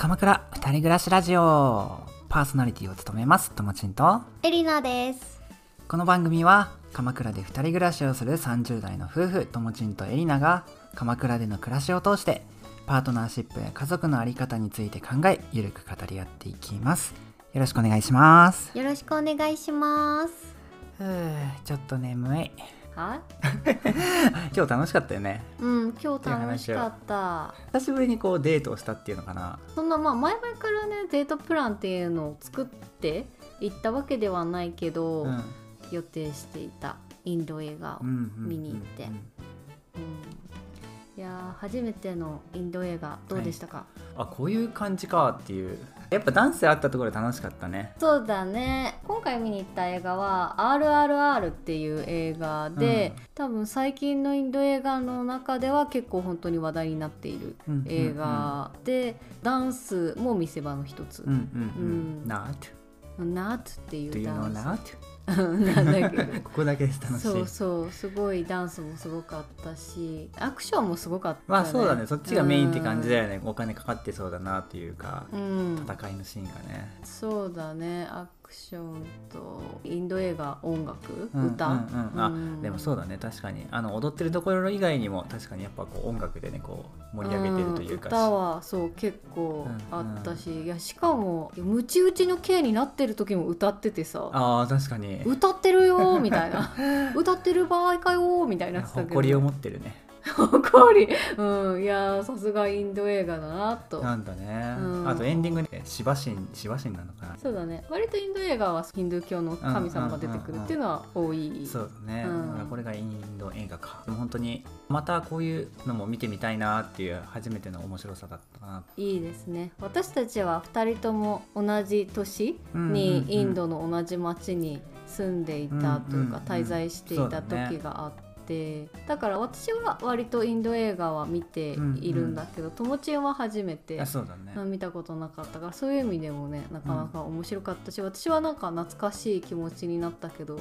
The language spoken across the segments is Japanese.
鎌倉二人暮らしラジオ。パーソナリティを務めます。ともちんと。エリナです。この番組は鎌倉で二人暮らしをする30代の夫婦ともちんとエリナが鎌倉での暮らしを通してパートナーシップや家族のあり方について考えゆるく語り合っていきます。よろしくお願いします。よろしくお願いします。ふうちょっと眠いは 今日楽しかったよね。うん今日楽しかった。久しぶりにこうデートをしたっていうのかな。そんなまあ前々からねデートプランっていうのを作って行ったわけではないけど、うん。予定していたインド映画を、うんうんうん見に行ってうんいやー初めてのインド映画どうでしたか、あこういう感じかっていう。やっぱダンスあったところで楽しかったね。そうだね。今回見に行った映画は「RRR」っていう映画で、多分最近のインド映画の中では結構本当に話題になっている映画で、ダンスも見せ場の一つ。うんうんうん、うん。Not「Not」っていうダンス?なんだけど。ここだけです楽しい。そうそうすごいダンスもすごかったしアクションもすごかった、ね、まあそうだね。そっちがメインって感じだよね、お金かかってそうだなっていうか、うん。戦いのシーンがね。そうだね。アクションとインド映画音楽、うん歌、うんうん。あうん。でもそうだね。確かに。あの踊ってるところ以外にも確かにやっぱこう音楽でねこう盛り上げてるというか、ん歌はそう結構あったし、いやしかもムチ打ちの刑になってる時も歌っててさ。ああ確かに。歌ってるよーみたいな。歌ってる場合かよーみたいになってたけど。誇りを持ってるね誇 りうんいやーさすがインド映画だなと。なんだね、うん。あとエンディングでシバ神シバ神なのかな。そうだね。割とインド映画はヒンドゥー教の神様が出てくるっていうのは多い、そうだね、うん。これがインド映画か。でも本当にまたこういうのも見てみたいなっていう初めての面白さだったな。いいですね。私たちは2人とも同じ年にインドの同じ町に住んでいたというか滞在していた時があってだから私は割とインド映画は見ているんだけどともちんは初めて見たことなかったからそういう意味でもねなかなか面白かったし私はなんか懐かしい気持ちになったけど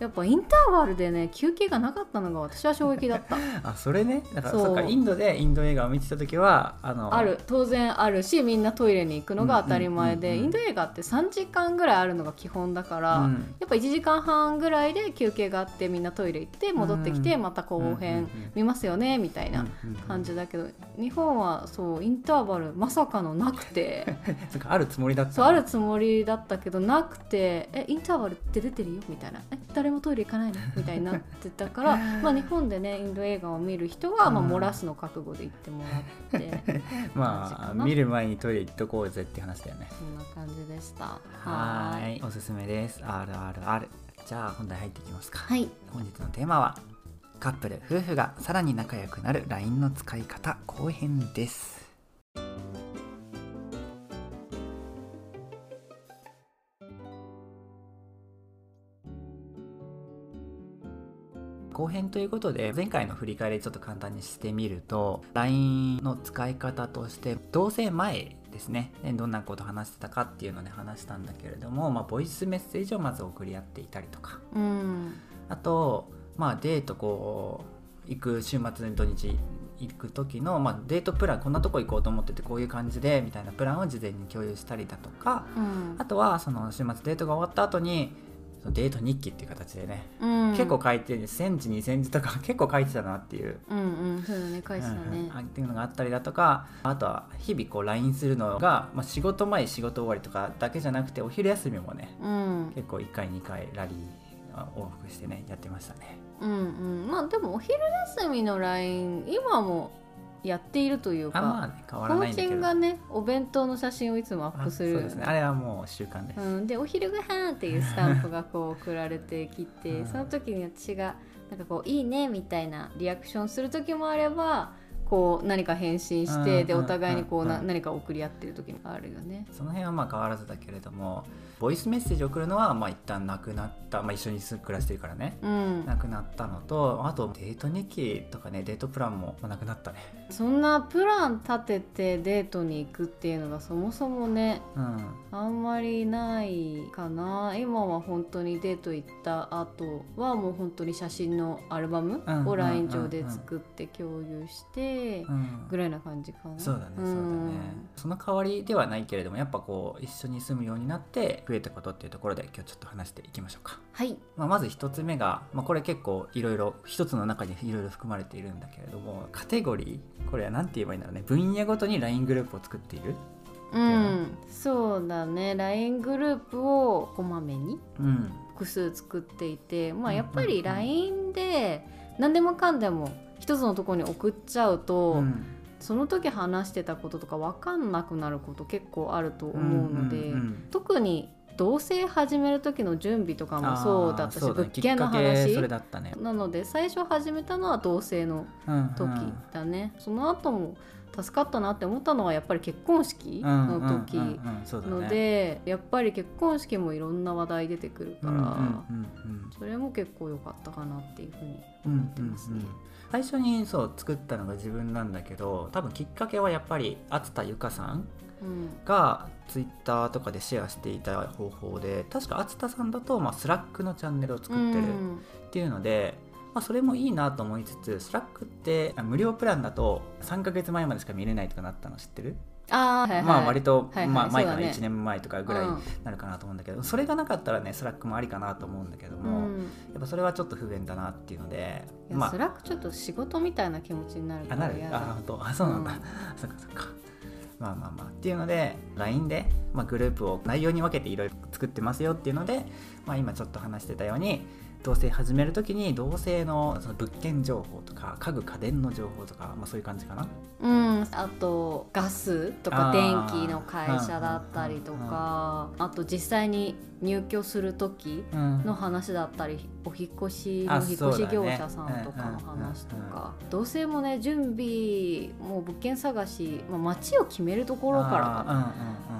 やっぱインターバルでね休憩がなかったのが私は衝撃だった。あそれね。だからそう。かインドでインド映画を見てた時はあのある当然あるしみんなトイレに行くのが当たり前でうんうんうん。うんインド映画って3時間ぐらいあるのが基本だから、うん。やっぱ1時間半ぐらいで休憩があってみんなトイレ行って戻ってきてうん。また後うんうんう編ん見ますよねみたいな感じだけど日本はそうインターバルまさかのなくて。あるつもりだったそうあるつもりだったけどなくて「えインターバルって出てるよ」みたいな「え誰もトイレ行かないの?」みたいになってたから まあ日本でねインド映画を見る人は、まあ、うん漏らすの覚悟で行ってもらって。まあ見る前にトイレ行っとこうぜって話だよね。そんな感じでした。はーい。おすすめです。RRR じゃあ本題入っていきますか。はい。本日のテーマはカップル夫婦がさらに仲良くなる LINE の使い方後編です後編ということで前回の振り返りちょっと簡単にしてみると LINE の使い方として同棲前ですね。ねどんなこと話してたかっていうので話したんだけれども、まあ、ボイスメッセージをまず送り合っていたりとか。うん。あと、まあ、デートこう行く週末に土日行く時の、まあ、デートプランこんなとこ行こうと思っててこういう感じでみたいなプランを事前に共有したりだとか。うん。あとはその週末デートが終わった後にそのデート日記っていう形でね、うん、結構書いて1センチ2センチとか 結構書いてたなっていう。うんうんそうだね返したうんねうん。っていうのがあったりだとかあとは日々こう LINE するのが、まあ、仕事前仕事終わりとかだけじゃなくてお昼休みもねうん。結構1回2回ラリーあ往復してねやってましたね。うんうん。まあでもお昼休みの LINE 今もやっているというあまあかね変わらないんだけど。がねお弁当の写真をいつもアッあプする。そうですね。あれはもう習慣です、うん、でお昼ご飯っていうスタンプがこう送られてきて、うん。その時に私がなんかこう「いいね」みたいなリアクションする時もあればこう何か返信して、うんでお互いにこう、うん。な何か送り合ってる時もあるよね。その辺はまあ変わらずだけれどもボイスメッセージを送るのはまあ一旦なくなった、まあ、一緒に暮らしてるからね。うん、なくなったのとあとデート日記とかねデートプランもまあなくなったね。そんなプラン立ててデートに行くっていうのがそもそもねうん。あんまりないかな。今は本当にデート行った後はもう本当に写真のアルバムをうんうんうんうん。LINE 上で作って共有してて、ぐらいな感じかな、そうだねそうだね、その代わりではないけれどもやっぱこう一緒に住むようになって増えたことっていうところで今日ちょっと話していきましょうか。はい、まあ、まず一つ目が、まあ、これ結構いろいろ一つの中にいろいろ含まれているんだけれどもカテゴリーこれは何て言えばいいんだろうね。分野ごとに LINE グループを作っているうん、そうだね。LINE グループをこまめに複数作っていて、うん、まあやっぱり LINE で何でもかんでも一つのところに送っちゃうと、うん、その時話してたこととか分かんなくなること結構あると思うので、特に同棲始める時の準備とかもそうだったし、ね、物件の話。それだったね。なので最初始めたのは同棲の時だね、うんうん、その後も助かったなって思ったのはやっぱり結婚式の時のでやっぱり結婚式もいろんな話題出てくるから、それも結構良かったかなっていうふうに思ってますね。うんうんうん、最初にそう作ったのが自分なんだけど多分きっかけはやっぱり熱田由香さんがツイッターとかでシェアしていた方法で確か熱田さんだと、まあ、 Slackのチャンネルを作ってるっていうので、まあ、それもいいなと思いつつ Slackって無料プランだと3か月前までしか見れないとかなったの知ってる？あはいはい、まあ割と、はいはい、まあ、前から1年前とかぐらいになるかなと思うんだけど、うん、それがなかったらね Slackもありかなと思うんだけども、うん、やっぱそれはちょっと不便だなっていうので、まあ、スラックちょっと仕事みたいな気持ちになるからあなる。あ本当。あそうなんだ、うん、そっかそっかまあまあまあっていうので LINE で、まあ、グループを内容に分けていろいろ作ってますよっていうので、まあ、今ちょっと話してたように同棲始める時に同棲のその物件情報とか家具家電の情報とか、まあ、そういう感じかな。うんあとガスとか電気の会社だったりとかあと実際に入居する時の話だったり、うん、お引越しの引っ越し業者さんとかの話とか、同棲もね準備もう物件探し、まあ、街を決めるところから結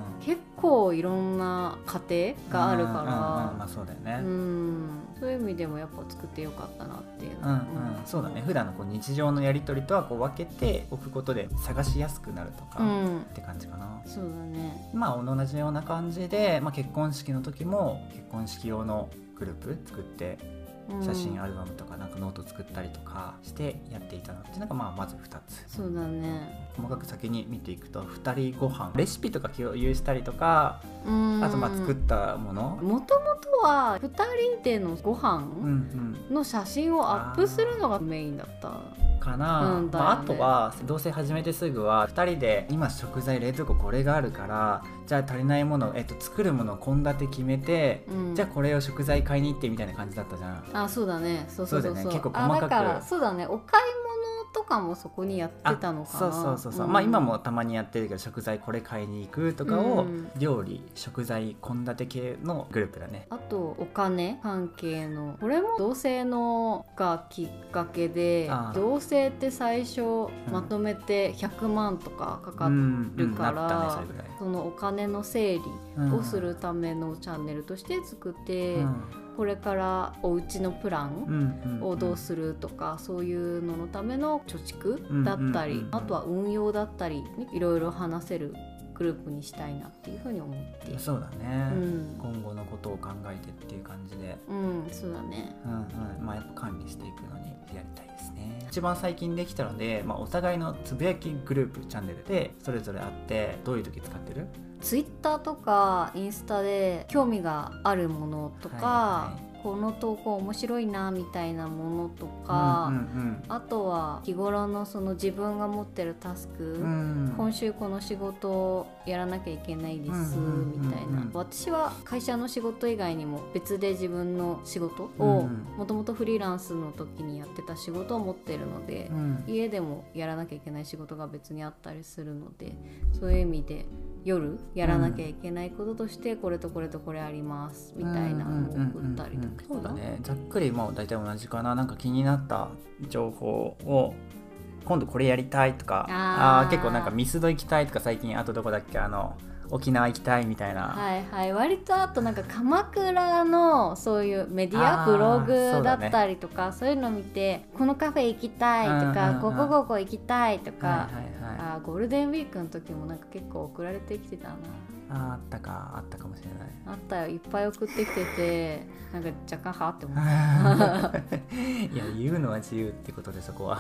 構いろんな家庭があるから、まあそうだよね、うん、そういう意味でもやっぱ作ってよかったなっていううんうん、そうだね。普段のこう日常のやり取りとはこう分けておくことで探しやすくなるとか、って感じかな。そうだね。まあ同じような感じで、まあ、結婚式の時も結婚式用のグループ作って写真アルバムとかなんかノート作ったりとかしてやっていたのっていうのがまあまず2つ。そうだね。細かく先に見ていくと2人ご飯レシピとか共有したりとかあとまあ作ったもの。もともとは2人でのご飯の写真をアップするのがメインだった。かな、うんね、まあ、あとは同棲始めてすぐは2人で今食材冷蔵庫これがあるからじゃあ足りないもの、えっと、作るもの献立決めて、うん、じゃあこれを食材買いに行ってみたいな感じだったじゃん。あそうだね。そうそうそうそう、ね、結構細かく。そうだね。お買いとかもそこにやってたのかな。そうそうそうそう、うん、まあ今もたまにやってるけど食材これ買いに行くとかを、料理食材献立系のグループだね。あとお金関係のこれも同性のがきっかけで同性って最初まとめて100万とかかかるから、そのお金の整理をするためのチャンネルとして作って、うんこれからお家のプランをどうするとか、そういうののための貯蓄だったり、あとは運用だったりいろいろ話せるグループにしたいなっていうふうに思って。そうだね、うん、今後のことを考えてっていう感じで。うんそうだね。うんうん。まあやっぱ管理していくのにやりたいですね。一番最近できたので、まあ、お互いのつぶやきグループチャンネルでそれぞれあってどういう時使ってるツイッターとかインスタで興味があるものとか、はいはい。この投稿面白いなみたいなものとか、うんうんうん、あとは日頃のその自分が持ってるタスク、うん、今週この仕事をやらなきゃいけないです、みたいな、私は会社の仕事以外にも別で自分の仕事をもともとフリーランスの時にやってた仕事を持ってるので、うん、家でもやらなきゃいけない仕事が別にあったりするのでそういう意味で夜やらなきゃいけないこととしてこれとこれとこれありますみたいなのを送ったりとかそうだね。ざっくりもう大体同じかな。なんか気になった情報を今度これやりたいとかあ結構なんかミスド行きたいとか最近あとどこだっけ？あの沖縄行きたいみたいな。はいはい。割とあとなんか鎌倉のそういうメディアブログだったりとかそう,、いうの見てこのカフェ行きたいとか、ここここ行きたいとか、はいはいはい、あゴールデンウィークの時もなんか結構送られてきてたな。ああったかあったかもしれない。あったよ。いっぱい送ってきててなんか若干はって思った。いや言うのは自由ってことでそこは。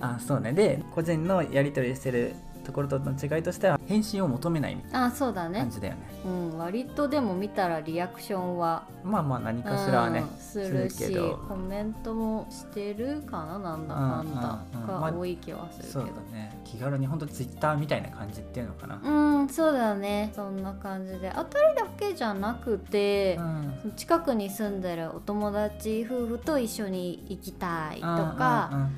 あそうね。で個人のやり取りしてるところとの違いとしては返信を求めないあそうだね。感じだよね。うん割とでも見たらリアクションはまあまあ何かしらはね、うんするしコメントもしてるかななんだかんだが多い気はするそうけど、だね。気軽に本当ツイッターみたいな感じっていうのかな。うんそうだね。そんな感じで。当たりだけじゃなくて、うん。近くに住んでるお友達夫婦と一緒に行きたいとうんか、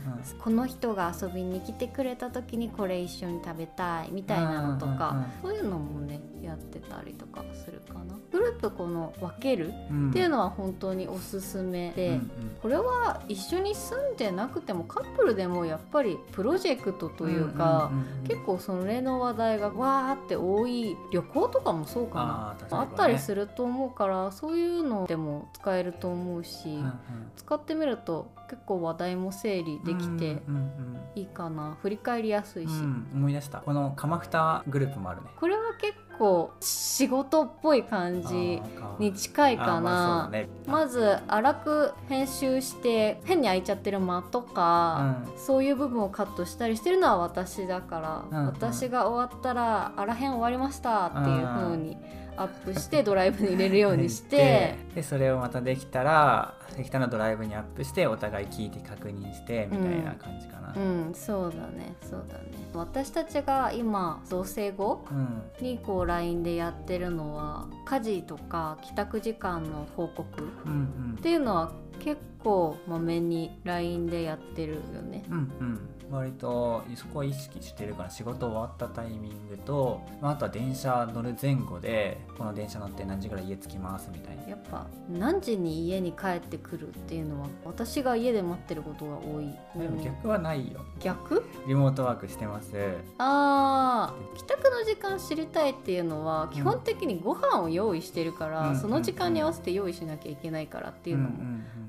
この人が遊びに来てくれた時にこれ一緒に食べたいみたいなのとか、そういうのもねやってたりとかするかな。グループこの分けるうん。っていうのは本当におすすめで、うんうん。これは一緒に住んでなくてもカップルでもやっぱりプロジェクトというか、んんうんうん結構それの話題がわーって多い旅行とかもそうかな。あー確かにあったりすると思うからそういうのでも使えると思うし、うんうん。使ってみると結構話題も整理できてうんうんいいかな振り返りやすいし、うんうん思い出した。この鎌二グループもあるね。これは結構仕事っぽい感じに近いかな。ね。まず荒く編集して変に開いちゃってる間とか、そういう部分をカットしたりしてるのは私だから、うんうん。私が終わったら「あらへん終わりました」っていう風にアップしてドライブに入れるようにして。ででそれをまたできたらできたらドライブにアップしてお互い聞いて確認してみたいな感じかな。うんそうだね。そうだね。私たちが今同棲後うん。にこう LINE でやってるのは家事とか帰宅時間の報告うん。っていうのは結構まめに LINE でやってるよね。うんうん。うん割とそこを意識してるから仕事終わったタイミングと、まあ、あとは電車乗る前後でこの電車乗って何時ぐらい家着きますみたいな。やっぱ何時に家に帰ってくるっていうのは私が家で待ってることが多い。でも逆はないよ。逆？リモートワークしてます。あー帰宅の時間知りたいっていうのは基本的にご飯を用意してるから、うんその時間に合わせて用意しなきゃいけないからっていうのも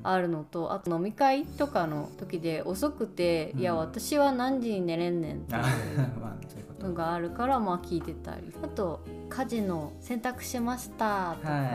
あるのとあと飲み会とかの時で遅くて、うん。いや私は何時に寝れんねんってあいうのがあるからまあ聞いてたり。あと家事の洗濯しましたとか、はいは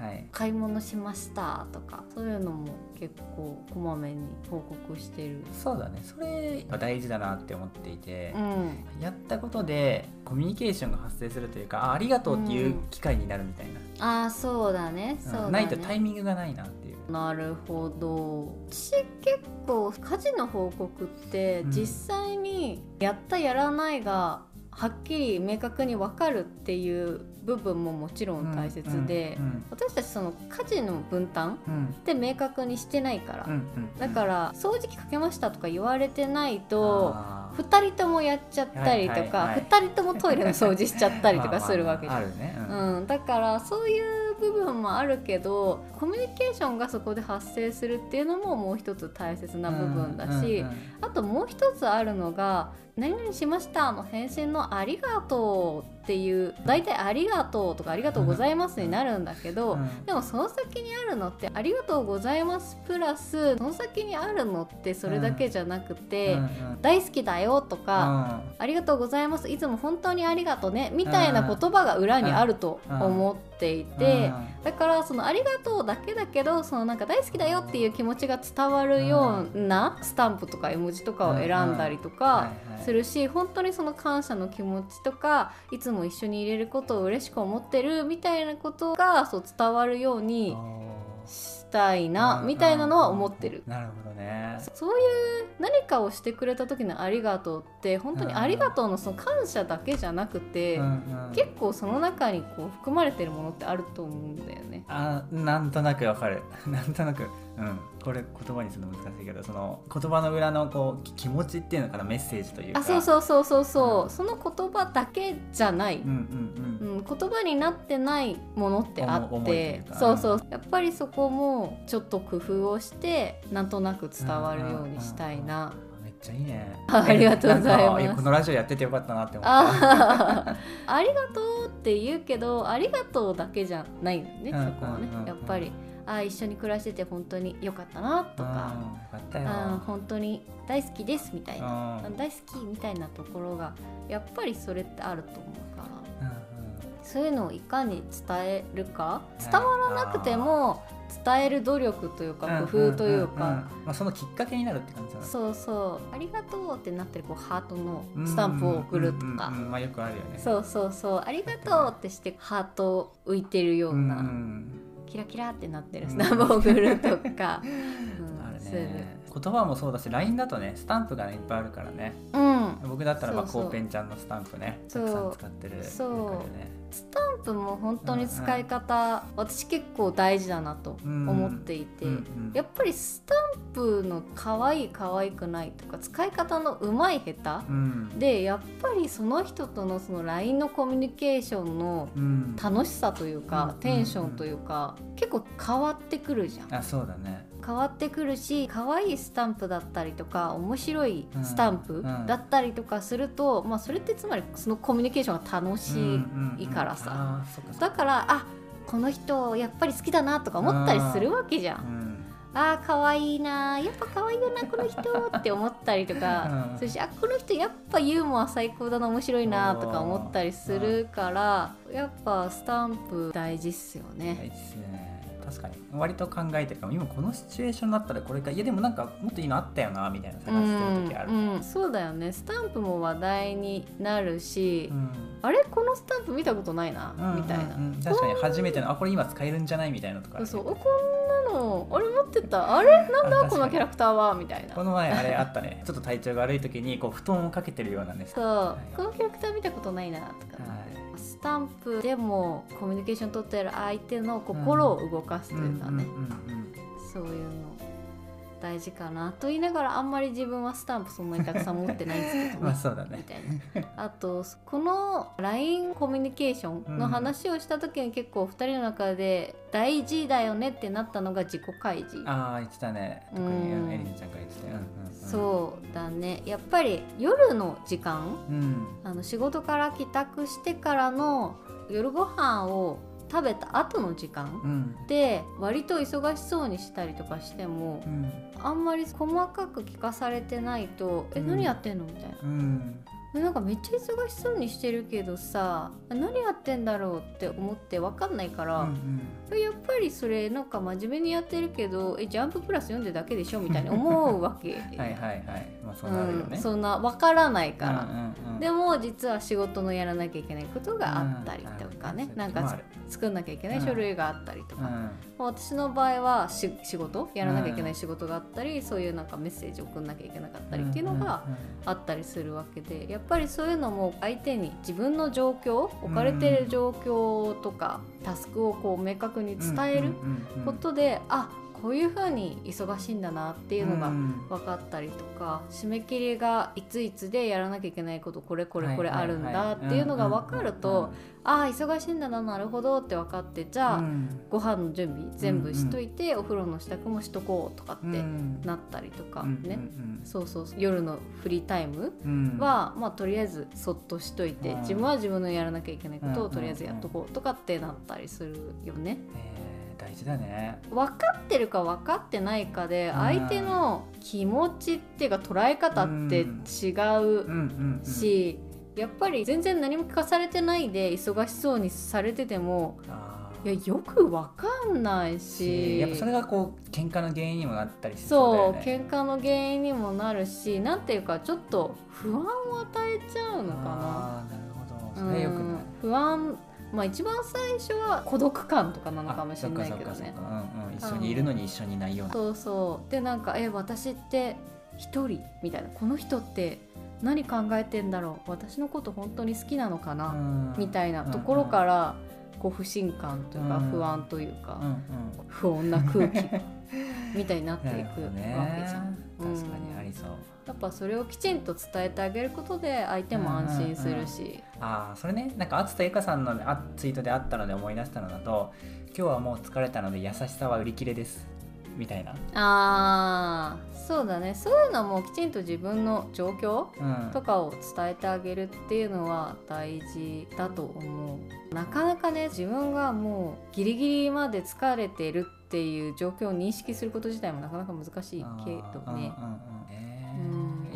いはい。買い物しましたとかそういうのも結構こまめに報告してる。そうだね。それが大事だなって思っていてう、ん、やったことでコミュニケーションが発生するというかあありがとうっていう機会になるみたいな、ああそうだね。うん。そうだね、ないとタイミングがないなってなるほど。私結構家事の報告ってうん。実際にやったやらないがはっきり明確に分かるっていう部分ももちろん大切で、うん私たちその家事の分担って明確にしてないから、だから掃除機かけましたとか言われてないとあー。2人ともやっちゃったりとか、はいはいはい2人ともトイレの掃除しちゃったりとかするわけじゃん。ね、うん。うん、だからそういう部分もあるけどコミュニケーションがそこで発生するっていうのももう一つ大切な部分だし、あともう一つあるのが「何々しました」の返信の「ありがとう」っていう大体「ありがとう」とか「ありがとうございます」になるんだけど、うん。でもその先にあるのって「ありがとうございます」プラスその先にあるのってそれだけじゃなくて「うん。うん。大好きだよ」とか、ありがとうございますいつも本当にありがとうねみたいな言葉が裏にあると思っていてだからそのありがとうだけだけどそのなんか大好きだよっていう気持ちが伝わるようなスタンプとか絵文字とかを選んだりとかするし本当にその感謝の気持ちとかいつも一緒に入れることを嬉しく思ってるみたいなことがそう伝わるようにしたいなみたいなのは思ってる。なるほどね。そういう何かをしてくれた時のありがとうって本当にありがとうのその感謝だけじゃなくて、うんうん。結構その中にこう含まれてるものってあると思うんだよね。あなんとなくわかる。なんとなくうん。これ言葉にするの難しいけどその言葉の裏のこうき気持ちっていうのかなメッセージというか。あそうそうそうそうそう、うんその言葉だけじゃない、うんうんうん、言葉になってないものってあって。そうそう。やっぱりそこもちょっと工夫をしてなんとなく伝わるようにしたいな。うんめっちゃいいね。あ ありがとうございます。このラジオやっててよかったなって思った。ありがとうって言うけどありがとうだけじゃないのね、うんそこはね、うん。うんうんやっぱりあー一緒に暮らしてて本当に良かったなとか、うんよかったよ。あー本当に大好きですみたいな、うん。大好きみたいなところがやっぱりそれってあると思うから。うんうん。そういうのをいかに伝えるか？伝わらなくても伝える努力というか工夫というか、まあ、そのきっかけになるって感じだそうそう「ありがとう」ってなってるこうハートのスタンプを送るとか、まあ、よくあるよね。そうそうそう「ありがとう」ってしてハート浮いてるような、キラキラってなってるスタンプを送るとか、うん、あるね。言葉もそうだし LINE だとねスタンプが、ね、いっぱいあるからね、うん、僕だったらまあコーペンちゃんのスタンプねたくさん使ってるそうスタンプも本当に使い方、うん、私結構大事だなと思っていて、うんうんうん、やっぱりスタンプの可愛い可愛くないとか使い方のうまい下手、でやっぱりその人とのその LINE のコミュニケーションの楽しさというか、テンションというか、結構変わってくるじゃん。あそうだね。変わってくるし可愛いスタンプだったりとか面白いスタンプだったりとかすると、まあ、それってつまりそのコミュニケーションが楽しいからさ。だからあこの人やっぱり好きだなとか思ったりするわけじゃん。あーかわいいなやっぱかわいいよなこの人って思ったりとか、うん、そしてあこの人やっぱユーモア最高だな面白いなとか思ったりするからやっぱスタンプ大事っすよね。確かに。割と考えてるかも。今このシチュエーションだったらこれか。いやでもなんかもっといいのあったよなみたいな探してる時ある、うん。うん、そうだよね。スタンプも話題になるし、うん、あれ？このスタンプ見たことないな、うんうんうん、みたいな。確かに。初めてのあこれ今使えるんじゃないみたいなとか、そうこんなのあれ持ってた？あれ？なんだ？このキャラクターは？みたいな。この前あれあったね。ちょっと体調が悪い時にこう布団をかけてるようなね。そう、はい、このキャラクター見たことないなとか、はいスタンプでもコミュニケーション取ってる相手の心を動かすというかね、そういうの大事かなと言いながらあんまり自分はスタンプそんなにたくさん持ってないんですけど、ね、まあそうだね。みたいな。あとこの LINE コミュニケーションの話をした時に結構2人の中で大事だよねってなったのが自己開示。ああ言ってたね。特にエリナちゃんが言ってた、うんうん。そうだね。やっぱり夜の時間、うん、あの仕事から帰宅してからの夜ご飯を食べた後の時間、で割と忙しそうにしたりとかしても、うん、あんまり細かく聞かされてないと「え何やってんの?」みたいな。なんかめっちゃ忙しそうにしてるけどさ何やってんだろうって思って分かんないから、うんうん、やっぱりそれなんか真面目にやってるけどえジャンププラス読んでるだけでしょみたいに思うわけ。はいはいはい。まあそうなるよね、うん、そんな分からないから、うんうんうん、でも実は仕事のやらなきゃいけないことがあったりとかね、うん、なんか作んなきゃいけない書類があったりとか、うん、私の場合は仕事やらなきゃいけない仕事があったり、そういうなんかメッセージ送んなきゃいけなかったりっていうのがあったりするわけでやっぱりそういうのも相手に自分の状況置かれてる状況とか、タスクをこう明確に伝えることで、あこういうふうに忙しいんだなっていうのが分かったりとか、締め切りがいついつでやらなきゃいけないことこれこれこれあるんだっていうのが分かるとああ忙しいんだななるほどって分かってじゃあ、うん、ご飯の準備全部しといて、お風呂の支度もしとこうとかってなったりとかね、そうそう夜のフリータイムは、まあ、とりあえずそっとしといて、自分は自分のやらなきゃいけないことをとりあえずやっとこうとかってなったりするよね。大事だね。分かってるか分かってないかで相手の気持ちっていうか捉え方って違うしやっぱり全然何も聞かされてないで忙しそうにされててもいやよくわかんないし。やっぱそれがこう喧嘩の原因にもなったりそう、ね、喧嘩の原因にもなるしなんていうかちょっと不安を与えちゃうのかな。あなるほど。それよくない、不安まあ一番最初は孤独感とかなのかもしれないけどね、うんうん、一緒にいるのに一緒にいないような、そうそう。でなんかえ私って一人みたいな。この人って何考えてんだろう。私のこと本当に好きなのかな、みたいなところから、こう不信感というか不安というか、不穏な空気みたいになっていくわけじゃん。ね、確かにっぱそれをきちんと伝えてあげることで相手も安心するし、うんうんうん、ああそれね。なんか篤田由香さんのツイートであったので思い出したのだと「今日はもう疲れたので優しさは売り切れです」みたいな。あそうだね。そういうのもきちんと自分の状況とかを伝えてあげるっていうのは大事だと思う。なかなかね自分がもうギリギリまで疲れてるっていう状況を認識すること自体もなかなか難しいけどね。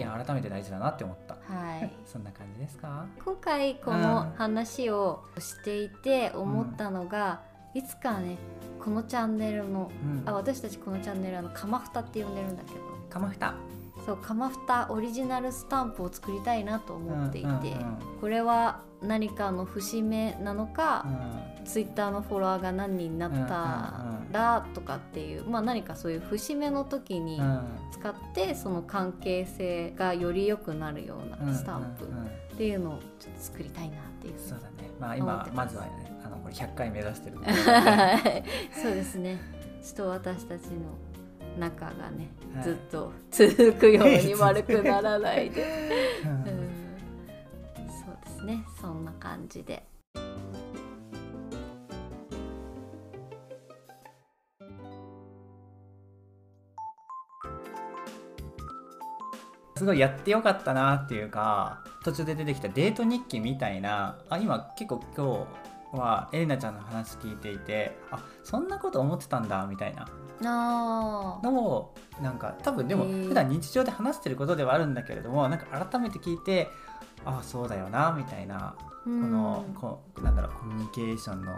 いや改めて大事だなって思った。はい。そんな感じですか？今回この話をしていて思ったのが、いつかねこのチャンネルの、うん。あ私たちこのチャンネルあのカマフタって呼んでるんだけど。かまふた。そうカマフタオリジナルスタンプを作りたいなと思っていて、うんうんうんこれは何かの節目なのか、うツイッターのフォロワーが何人になったらとかっていう、まあ、何かそういう節目の時に使ってその関係性がより良くなるようなスタンプっていうのをちょっと作りたいなっていう。そうだね。まあ思ってま今ますずはねあのこれ100回目指してるはい そうですね。ちょっと私たちの仲がね、はい。ずっと続くように悪くならないで、うん。うん、そうですね。そんな感じですごいやってよかったなっていうか途中で出てきたデート日記みたいなあ今結構今日はエレナちゃんの話聞いていてあそんなこと思ってたんだみたいな。あのをなんか多分でも普段日常で話してることではあるんだけれどもなんか改めて聞いてあそうだよなみたいなここのこうなんだろうコミュニケーションの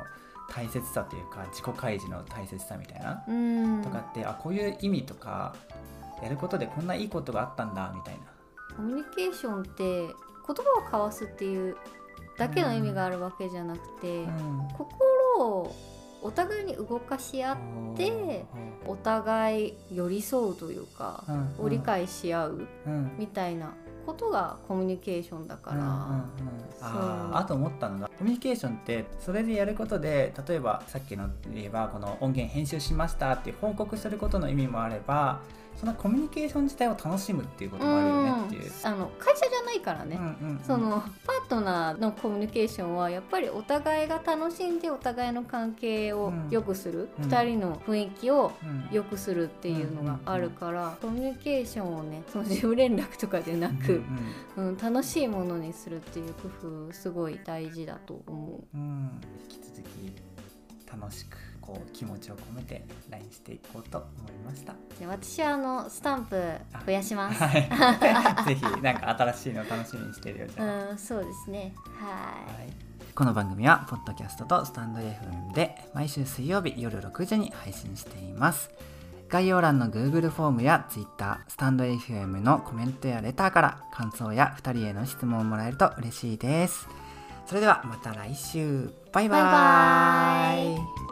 大切さというか自己開示の大切さみたいなうん。とかってあこういう意味とかやることでこんないいことがあったんだみたいな。コミュニケーションって言葉を交わすっていうだけの意味があるわけじゃなくて、心をお互いに動かし合ってお互い寄り添うというか、を理解し合ううん。みたいなことがコミュニケーションだから、うんうんうん。あーあと思ったのがコミュニケーションってそれでやることで例えばさっきので言えばこの音源編集しましたって報告することの意味もあればそのコミュニケーション自体を楽しむっていうこともあるよねっていう。あの会社じゃないからね、うんうんうん。そのパートナーのコミュニケーションはやっぱりお互いが楽しんでお互いの関係を良くする、うん。2人の雰囲気をうん。良くするっていうのがあるから、コミュニケーションをねその事務連絡とかでなく、うん楽しいものにするっていう工夫すごい大事だと思う。うんうん。引き続き楽しくこう気持ちを込めて LINE していこうと思いました。じゃあ私はあのスタンプ増やします。はい、ぜひなんか新しいの楽しみにしてるよじゃあ。うん、そうですね。ははいこの番組はポッドキャストとスタンド FM で毎週水曜日夜6時に配信しています概要欄の Google フォームや Twitter スタンド FM のコメントやレターから感想や2人への質問をもらえると嬉しいですそれではまた来週バイババイバイ